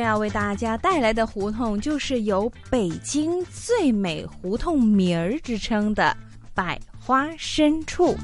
要为大家带来的胡同，就是有“北京最美胡同”名儿之称的百花深处。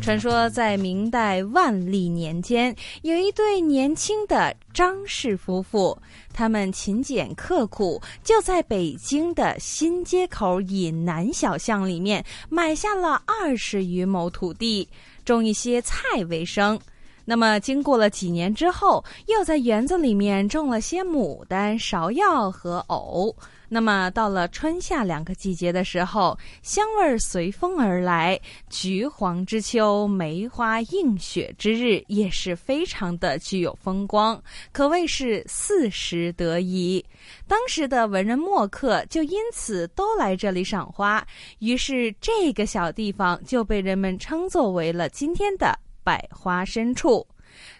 传说在明代万历年间，有一对年轻的张氏夫妇，他们勤俭刻苦，就在北京的新街口以南小巷里面买下了二十余亩土地，种一些菜为生。那么，经过了几年之后，又在园子里面种了些牡丹、芍药和藕。那么，到了春夏两个季节的时候，香味儿随风而来，橘黄之秋、梅花映雪之日，也是非常的具有风光，可谓是四时得宜。当时的文人墨客就因此都来这里赏花，于是这个小地方就被人们称作为了今天的。百花深处，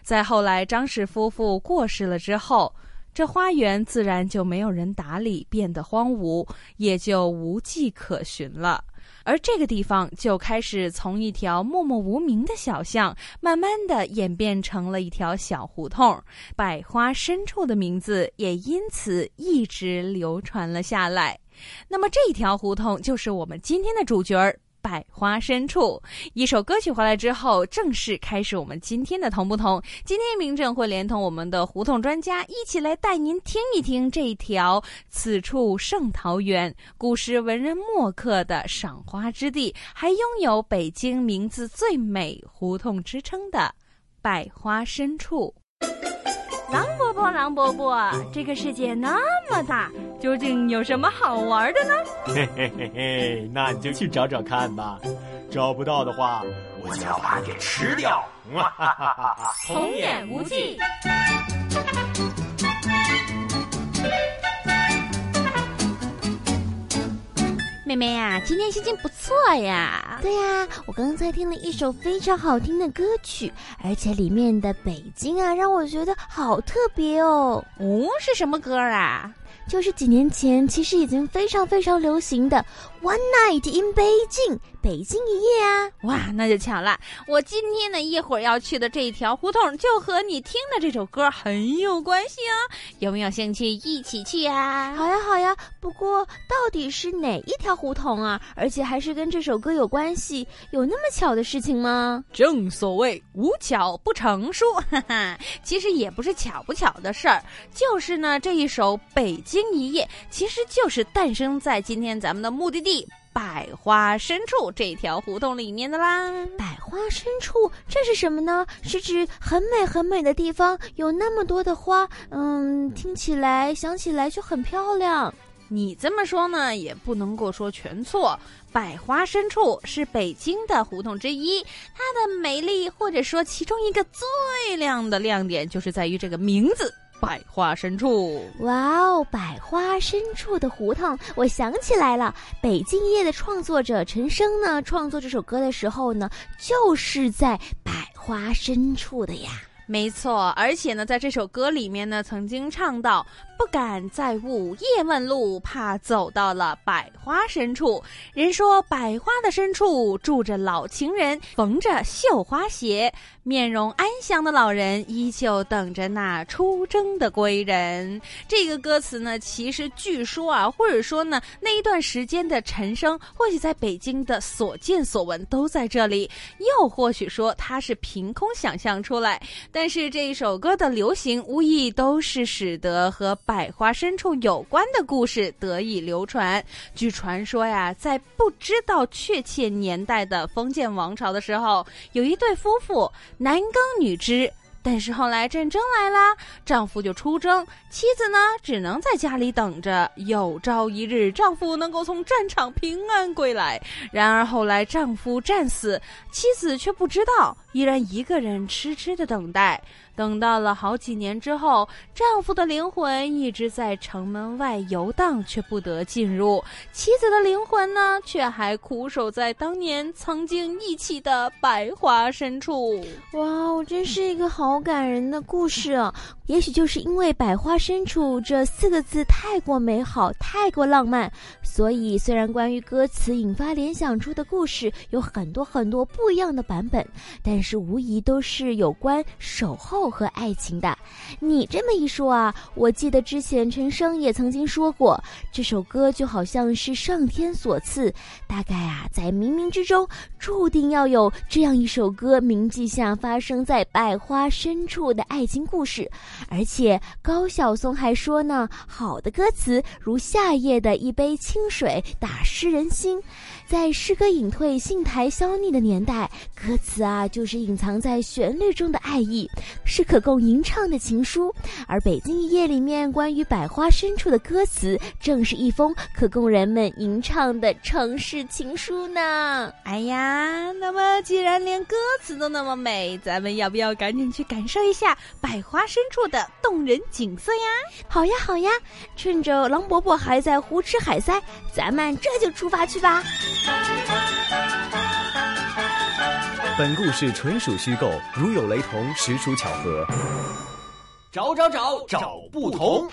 在后来张氏夫妇过世了之后，这花园自然就没有人打理，变得荒芜，也就无迹可寻了。而这个地方就开始从一条默默无名的小巷，慢慢的演变成了一条小胡同，百花深处的名字也因此一直流传了下来。那么这条胡同就是我们今天的主角儿。百花深处，一首歌曲回来之后，正式开始我们今天的同不同。今天明正会连同我们的胡同专家一起来带您听一听这条此处圣桃园，古时文人墨客的赏花之地，还拥有北京名字最美胡同之称的百花深处。狼伯伯，狼伯伯，这个世界那么大，究竟有什么好玩的呢？嘿嘿嘿嘿，那你就去找找看吧。找不到的话，我就要把你给吃掉。哈哈哈哈童言无忌。妹妹呀，今天心情不错呀。对呀，我刚才听了一首非常好听的歌曲，而且里面的北京啊，让我觉得好特别哦。哦，是什么歌啊？就是几年前其实已经非常非常流行的《One Night in Beijing》。北京一夜啊！哇，那就巧了。我今天呢一会儿要去的这一条胡同，就和你听的这首歌很有关系啊。有没有兴趣一起去啊？好呀，好呀。不过到底是哪一条胡同啊？而且还是跟这首歌有关系？有那么巧的事情吗？正所谓无巧不成书，哈哈。其实也不是巧不巧的事儿，就是呢这一首《北京一夜》，其实就是诞生在今天咱们的目的地。百花深处这条胡同里面的啦，百花深处这是什么呢？是指很美很美的地方，有那么多的花，嗯，听起来想起来就很漂亮。你这么说呢，也不能够说全错。百花深处是北京的胡同之一，它的美丽或者说其中一个最亮的亮点，就是在于这个名字。百花深处，哇哦！百花深处的胡同，我想起来了。北京夜的创作者陈升呢，创作这首歌的时候呢，就是在百花深处的呀。没错，而且呢，在这首歌里面呢，曾经唱到。不敢在午夜问路，怕走到了百花深处。人说百花的深处住着老情人，缝着绣花鞋，面容安详的老人依旧等着那出征的归人。这个歌词呢，其实据说啊，或者说呢，那一段时间的陈升，或许在北京的所见所闻都在这里，又或许说他是凭空想象出来。但是这一首歌的流行，无疑都是使得和百花深处有关的故事得以流传。据传说呀，在不知道确切年代的封建王朝的时候，有一对夫妇男耕女织，但是后来战争来啦，丈夫就出征，妻子呢只能在家里等着，有朝一日丈夫能够从战场平安归来。然而后来丈夫战死，妻子却不知道，依然一个人痴痴的等待。等到了好几年之后，丈夫的灵魂一直在城门外游荡，却不得进入；妻子的灵魂呢，却还苦守在当年曾经一起的百花深处。哇，真是一个好感人的故事啊！也许就是因为“百花深处”这四个字太过美好、太过浪漫，所以虽然关于歌词引发联想出的故事有很多很多不一样的版本，但是无疑都是有关守候。和爱情的，你这么一说啊，我记得之前陈升也曾经说过，这首歌就好像是上天所赐，大概啊，在冥冥之中注定要有这样一首歌铭记下发生在百花深处的爱情故事。而且高晓松还说呢，好的歌词如夏夜的一杯清水，打湿人心。在诗歌隐退、信台消匿的年代，歌词啊，就是隐藏在旋律中的爱意，是可供吟唱的情书。而《北京一夜》里面关于百花深处的歌词，正是一封可供人们吟唱的城市情书呢。哎呀，那么既然连歌词都那么美，咱们要不要赶紧去感受一下百花深处的动人景色呀？好呀，好呀，趁着狼伯伯还在胡吃海塞，咱们这就出发去吧。本故事纯属虚构，如有雷同，实属巧合。找找找找不同。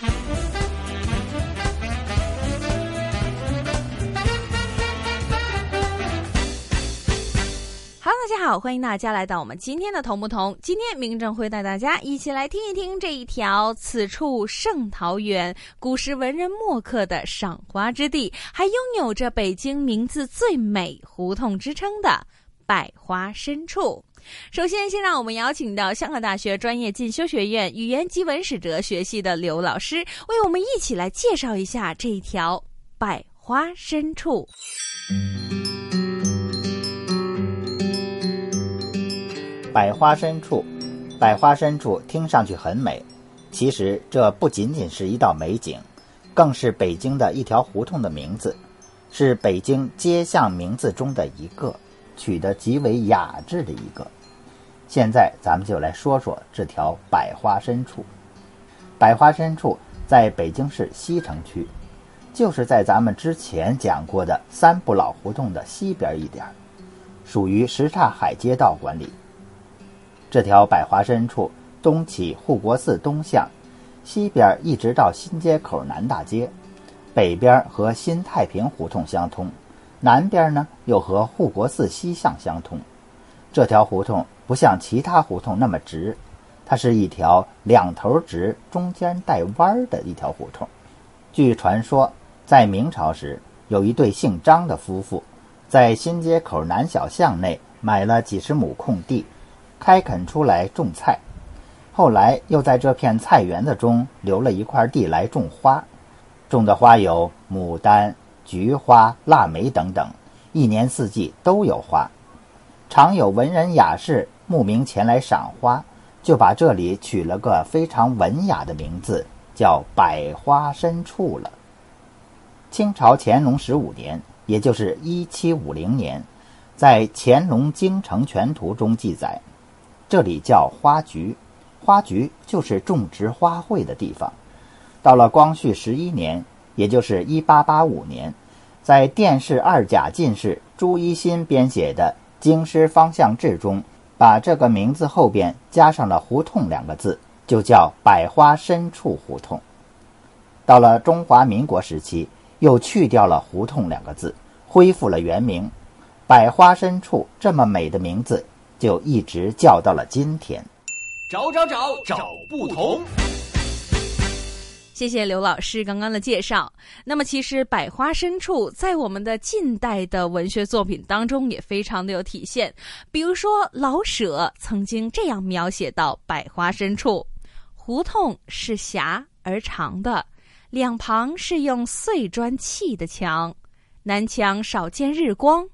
哈喽，大家好，欢迎大家来到我们今天的同不同。今天明正会带大家一起来听一听这一条“此处胜桃源”，古时文人墨客的赏花之地，还拥有着北京名字最美胡同之称的百花深处。首先，先让我们邀请到香港大学专业进修学院语言及文史哲学系的刘老师，为我们一起来介绍一下这一条百花深处。百花深处，百花深处听上去很美，其实这不仅仅是一道美景，更是北京的一条胡同的名字，是北京街巷名字中的一个，取得极为雅致的一个。现在咱们就来说说这条百花深处。百花深处在北京市西城区，就是在咱们之前讲过的三不老胡同的西边一点，属于什刹海街道管理。这条百花深处，东起护国寺东巷，西边一直到新街口南大街，北边和新太平胡同相通，南边呢又和护国寺西巷相通。这条胡同不像其他胡同那么直，它是一条两头直、中间带弯的一条胡同。据传说，在明朝时，有一对姓张的夫妇，在新街口南小巷内买了几十亩空地。开垦出来种菜，后来又在这片菜园子中留了一块地来种花，种的花有牡丹、菊花、腊梅等等，一年四季都有花。常有文人雅士慕名前来赏花，就把这里取了个非常文雅的名字，叫百花深处了。清朝乾隆十五年，也就是一七五零年，在《乾隆京城全图》中记载。这里叫花局，花局就是种植花卉的地方。到了光绪十一年，也就是一八八五年，在殿试二甲进士朱一新编写的《京师方向志》中，把这个名字后边加上了“胡同”两个字，就叫百花深处胡同。到了中华民国时期，又去掉了“胡同”两个字，恢复了原名“百花深处”。这么美的名字。就一直叫到了今天。找找找找不同。谢谢刘老师刚刚的介绍。那么，其实百花深处在我们的近代的文学作品当中也非常的有体现。比如说，老舍曾经这样描写到：百花深处，胡同是狭而长的，两旁是用碎砖砌的墙，南墙少见日光，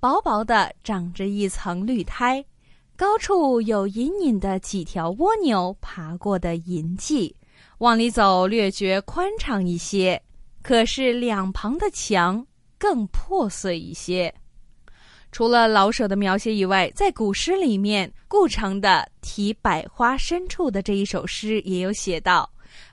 薄薄的长着一层绿苔。高处有隐隐的几条蜗牛爬过的银迹，往里走略觉宽敞一些。可是两旁的墙更破碎一些。除了老舍的描写以外，在古诗里面，顾城的《题百花深处》的这一首诗也有写到：“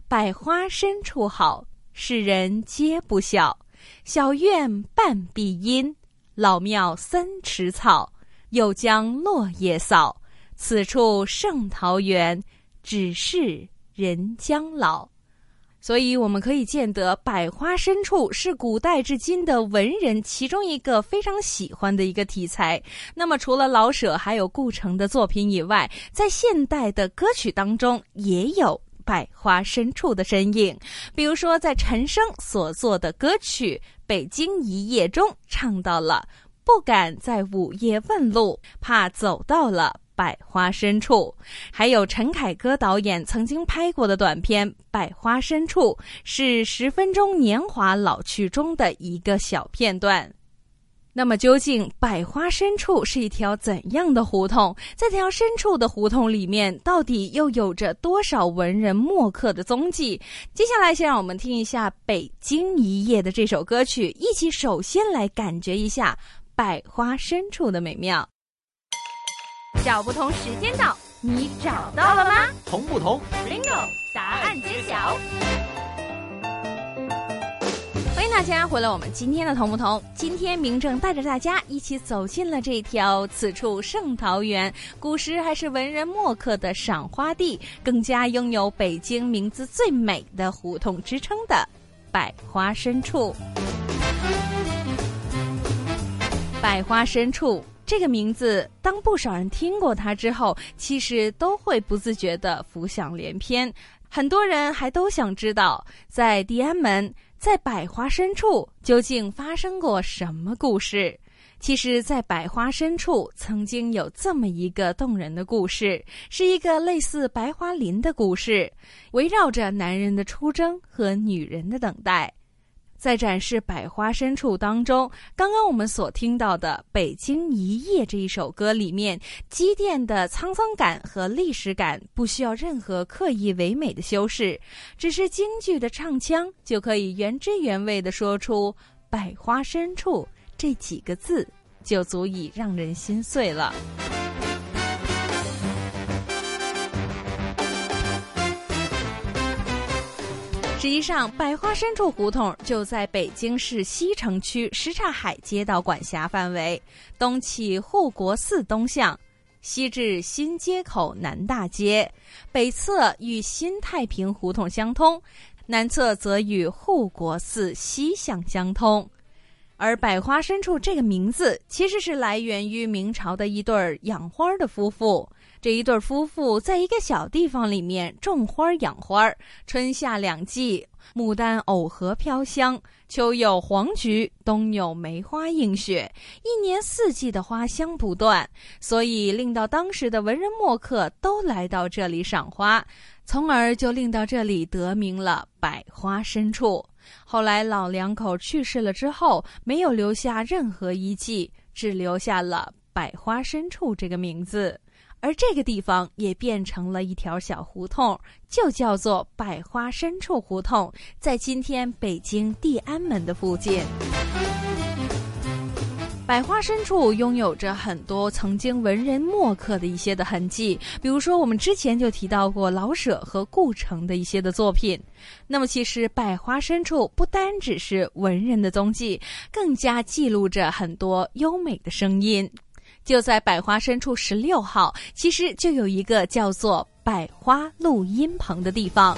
百花深处好，世人皆不晓。小院半壁阴，老庙三尺草。又将落叶扫，此处胜桃源。只是人将老。”所以我们可以见得，百花深处是古代至今的文人其中一个非常喜欢的一个题材。那么，除了老舍还有顾城的作品以外，在现代的歌曲当中也有百花深处的身影。比如说，在陈升所作的歌曲《北京一夜》中，唱到了“不敢在午夜问路，怕走到了”。百花深处，还有陈凯歌导演曾经拍过的短片《百花深处》，是十分钟年华老去中的一个小片段。那么，究竟百花深处是一条怎样的胡同？在这条深处的胡同里面，到底又有着多少文人墨客的踪迹？接下来，先让我们听一下《北京一夜》的这首歌曲，一起首先来感觉一下百花深处的美妙。找不同时间到，你找到了吗？同不同？Bingo！答案揭晓。欢迎大家回来，我们今天的同不同？今天明正带着大家一起走进了这条此处盛桃源，古时还是文人墨客的赏花地，更加拥有北京名字最美的胡同之称的百花深处。百花深处。这个名字，当不少人听过它之后，其实都会不自觉的浮想联翩。很多人还都想知道，在地安门，在百花深处究竟发生过什么故事。其实，在百花深处曾经有这么一个动人的故事，是一个类似白花林的故事，围绕着男人的出征和女人的等待。在展示百花深处当中，刚刚我们所听到的《北京一夜》这一首歌里面，积淀的沧桑感和历史感，不需要任何刻意唯美的修饰，只是京剧的唱腔就可以原汁原味的说出“百花深处”这几个字，就足以让人心碎了。实际上，百花深处胡同就在北京市西城区什刹海街道管辖范围，东起护国寺东向，西至新街口南大街，北侧与新太平胡同相通，南侧则与护国寺西向相通。而百花深处这个名字，其实是来源于明朝的一对养花的夫妇。这一对夫妇在一个小地方里面种花养花，春夏两季牡丹藕荷飘香，秋有黄菊，冬有梅花映雪，一年四季的花香不断，所以令到当时的文人墨客都来到这里赏花，从而就令到这里得名了百花深处。后来老两口去世了之后，没有留下任何遗迹，只留下了百花深处这个名字。而这个地方也变成了一条小胡同，就叫做百花深处胡同，在今天北京地安门的附近。百花深处拥有着很多曾经文人墨客的一些的痕迹，比如说我们之前就提到过老舍和顾城的一些的作品。那么，其实百花深处不单只是文人的踪迹，更加记录着很多优美的声音。就在百花深处十六号，其实就有一个叫做百花录音棚的地方。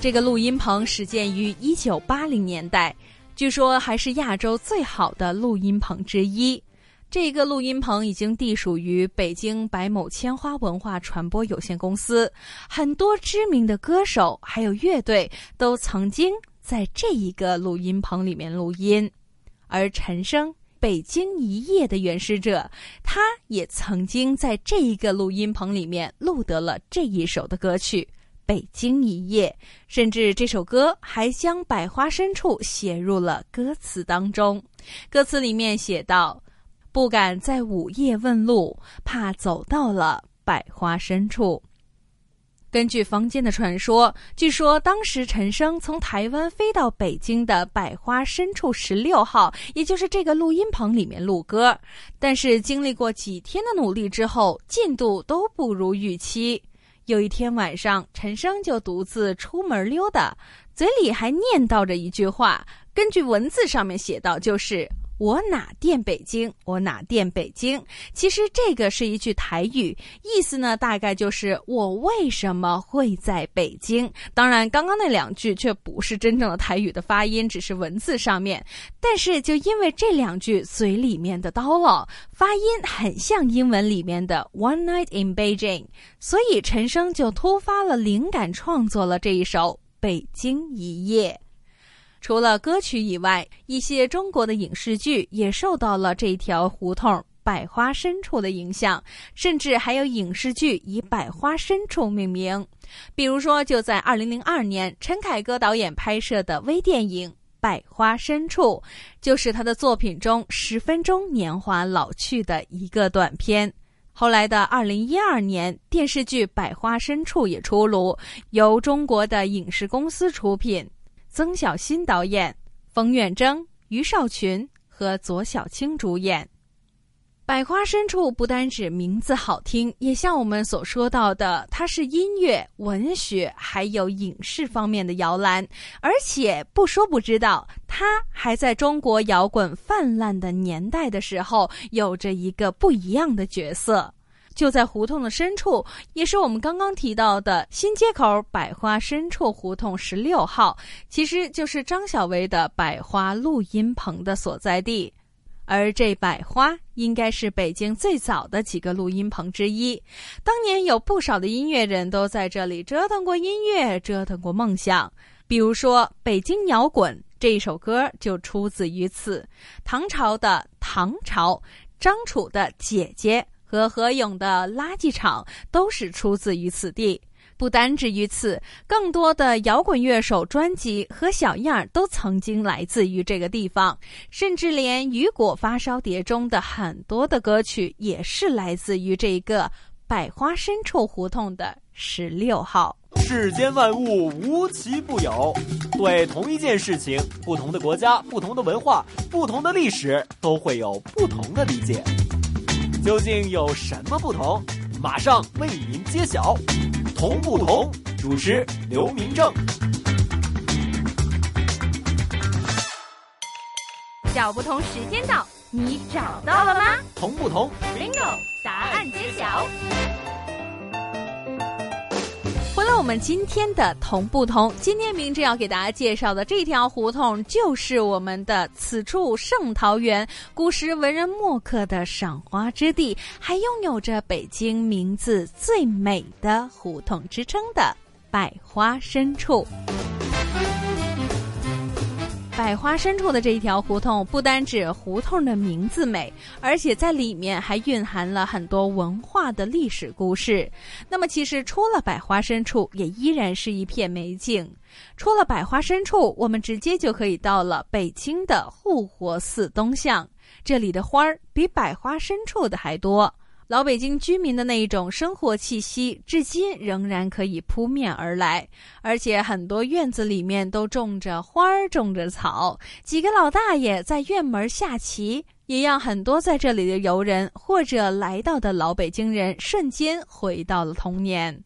这个录音棚始建于一九八零年代，据说还是亚洲最好的录音棚之一。这个录音棚已经隶属于北京百亩千花文化传播有限公司，很多知名的歌手还有乐队都曾经。在这一个录音棚里面录音，而陈升《北京一夜》的原始者，他也曾经在这一个录音棚里面录得了这一首的歌曲《北京一夜，甚至这首歌还将“百花深处”写入了歌词当中。歌词里面写道：“不敢在午夜问路，怕走到了百花深处。”根据坊间的传说，据说当时陈升从台湾飞到北京的百花深处十六号，也就是这个录音棚里面录歌。但是经历过几天的努力之后，进度都不如预期。有一天晚上，陈升就独自出门溜达，嘴里还念叨着一句话，根据文字上面写到，就是。我哪电北京？我哪电北京？其实这个是一句台语，意思呢大概就是我为什么会在北京？当然，刚刚那两句却不是真正的台语的发音，只是文字上面。但是就因为这两句嘴里面的叨唠发音很像英文里面的 One Night in Beijing，所以陈升就突发了灵感，创作了这一首《北京一夜》。除了歌曲以外，一些中国的影视剧也受到了这条胡同百花深处的影响，甚至还有影视剧以百花深处命名。比如说，就在二零零二年，陈凯歌导演拍摄的微电影《百花深处》，就是他的作品中十分钟年华老去的一个短片。后来的二零一二年，电视剧《百花深处》也出炉，由中国的影视公司出品。曾小新导演，冯远征、于少群和左小青主演。《百花深处》不单指名字好听，也像我们所说到的，它是音乐、文学还有影视方面的摇篮。而且不说不知道，它还在中国摇滚泛滥的年代的时候，有着一个不一样的角色。就在胡同的深处，也是我们刚刚提到的新街口百花深处胡同十六号，其实就是张小薇的百花录音棚的所在地。而这百花应该是北京最早的几个录音棚之一。当年有不少的音乐人都在这里折腾过音乐，折腾过梦想。比如说《北京摇滚》这一首歌就出自于此。唐朝的唐朝，张楚的姐姐。和何勇的垃圾场都是出自于此地，不单止于此，更多的摇滚乐手专辑和小样儿都曾经来自于这个地方，甚至连雨果发烧碟中的很多的歌曲也是来自于这个百花深处胡同的十六号。世间万物无奇不有，对同一件事情，不同的国家、不同的文化、不同的历史都会有不同的理解。究竟有什么不同？马上为您揭晓。同不同？主持刘明正。小不同时间到，你找到了吗？同不同？Bingo！答案揭晓。回来，我们今天的同不同？今天明志要给大家介绍的这条胡同，就是我们的此处圣桃园，古时文人墨客的赏花之地，还拥有着北京名字最美的胡同之称的百花深处。百花深处的这一条胡同，不单指胡同的名字美，而且在里面还蕴含了很多文化的历史故事。那么，其实出了百花深处，也依然是一片美景。出了百花深处，我们直接就可以到了北京的护国寺东巷，这里的花儿比百花深处的还多。老北京居民的那一种生活气息，至今仍然可以扑面而来。而且很多院子里面都种着花儿，种着草。几个老大爷在院门下棋，也让很多在这里的游人或者来到的老北京人瞬间回到了童年。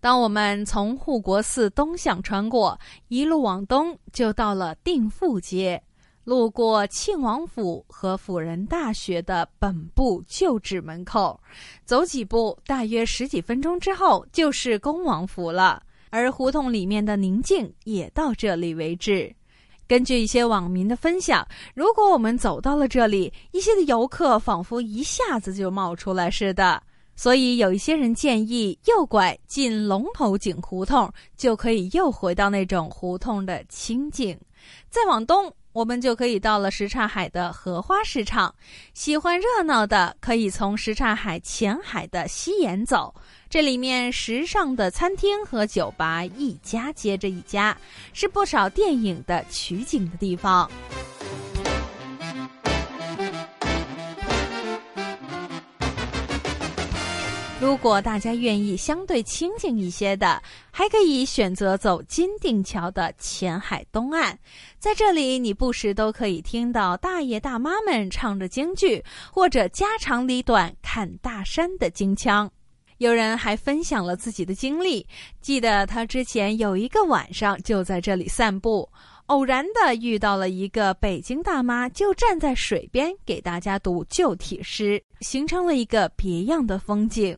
当我们从护国寺东向穿过，一路往东，就到了定富街。路过庆王府和辅仁大学的本部旧址门口，走几步，大约十几分钟之后就是恭王府了。而胡同里面的宁静也到这里为止。根据一些网民的分享，如果我们走到了这里，一些的游客仿佛一下子就冒出来似的。所以有一些人建议右拐进龙头井胡同，就可以又回到那种胡同的清静。再往东。我们就可以到了什刹海的荷花市场。喜欢热闹的，可以从什刹海前海的西沿走，这里面时尚的餐厅和酒吧一家接着一家，是不少电影的取景的地方。如果大家愿意相对清静一些的，还可以选择走金锭桥的前海东岸，在这里你不时都可以听到大爷大妈们唱着京剧，或者家长里短看大山的京腔。有人还分享了自己的经历，记得他之前有一个晚上就在这里散步，偶然的遇到了一个北京大妈，就站在水边给大家读旧体诗，形成了一个别样的风景。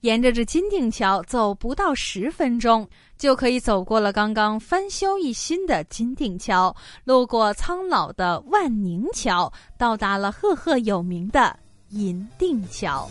沿着这金定桥走不到十分钟，就可以走过了刚刚翻修一新的金定桥，路过苍老的万宁桥，到达了赫赫有名的银定桥。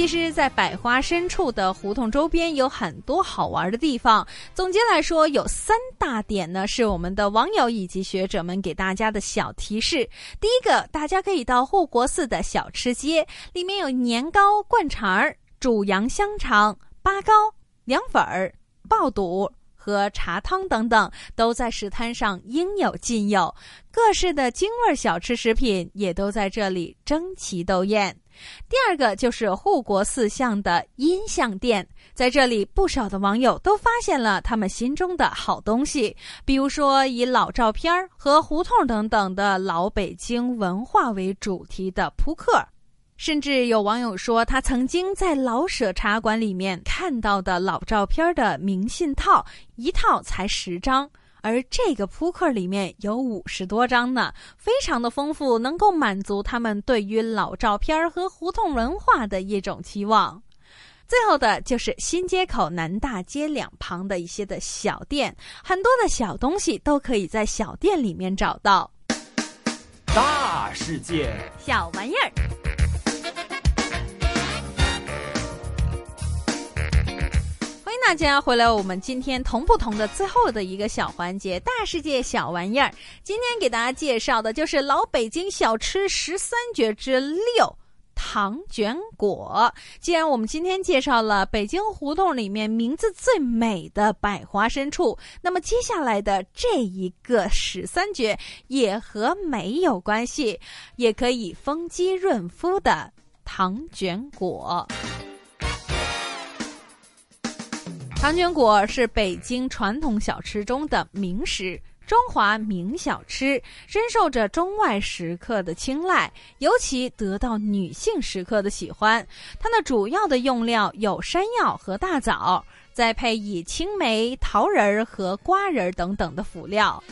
其实，在百花深处的胡同周边有很多好玩的地方。总结来说，有三大点呢，是我们的网友以及学者们给大家的小提示。第一个，大家可以到护国寺的小吃街，里面有年糕、灌肠、煮羊香肠、八糕、凉粉儿、爆肚。和茶汤等等都在食摊上应有尽有，各式的京味小吃食品也都在这里争奇斗艳。第二个就是护国寺巷的音像店，在这里不少的网友都发现了他们心中的好东西，比如说以老照片和胡同等等的老北京文化为主题的扑克。甚至有网友说，他曾经在老舍茶馆里面看到的老照片的明信套，一套才十张，而这个扑克里面有五十多张呢，非常的丰富，能够满足他们对于老照片和胡同文化的一种期望。最后的就是新街口南大街两旁的一些的小店，很多的小东西都可以在小店里面找到。大世界，小玩意儿。大家回来，我们今天同不同的最后的一个小环节——大世界小玩意儿。今天给大家介绍的就是老北京小吃十三绝之六——糖卷果。既然我们今天介绍了北京胡同里面名字最美的百花深处，那么接下来的这一个十三绝也和美有关系，也可以丰肌润肤的糖卷果。糖卷果是北京传统小吃中的名食，中华名小吃，深受着中外食客的青睐，尤其得到女性食客的喜欢。它的主要的用料有山药和大枣，再配以青梅、桃仁儿和瓜仁儿等等的辅料。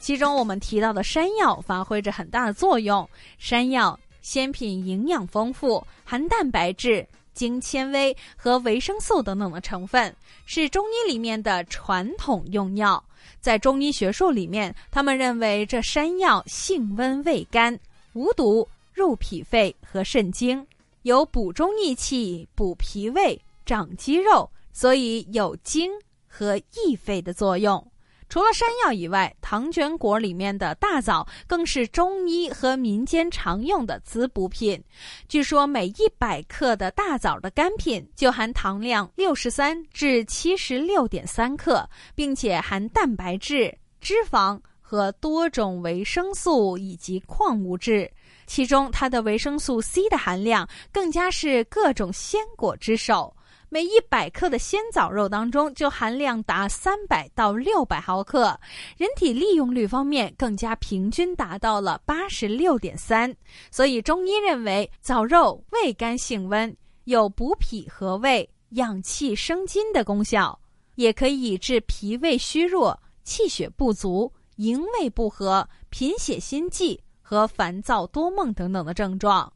其中我们提到的山药发挥着很大的作用。山药鲜品，营养丰富，含蛋白质。精纤维和维生素等等的成分是中医里面的传统用药。在中医学术里面，他们认为这山药性温味甘，无毒，入脾肺和肾经，有补中益气、补脾胃、长肌肉，所以有精和益肺的作用。除了山药以外，糖卷果里面的大枣更是中医和民间常用的滋补品。据说每一百克的大枣的干品就含糖量六十三至七十六点三克，并且含蛋白质、脂肪和多种维生素以及矿物质。其中，它的维生素 C 的含量更加是各种鲜果之首。每一百克的鲜枣肉当中，就含量达三百到六百毫克。人体利用率方面，更加平均达到了八十六点三。所以中医认为，枣肉味甘性温，有补脾和胃、养气生津的功效，也可以治脾胃虚弱、气血不足、营卫不和、贫血心悸和烦躁多梦等等的症状。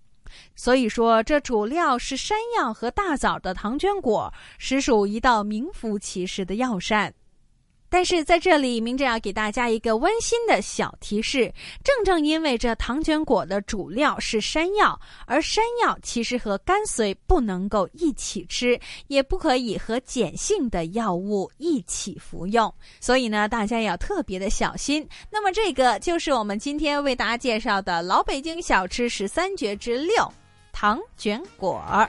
所以说，这主料是山药和大枣的糖浆果，实属一道名副其实的药膳。但是在这里，明正要给大家一个温馨的小提示：正正因为这糖卷果的主料是山药，而山药其实和甘遂不能够一起吃，也不可以和碱性的药物一起服用，所以呢，大家要特别的小心。那么，这个就是我们今天为大家介绍的老北京小吃十三绝之六——糖卷果儿。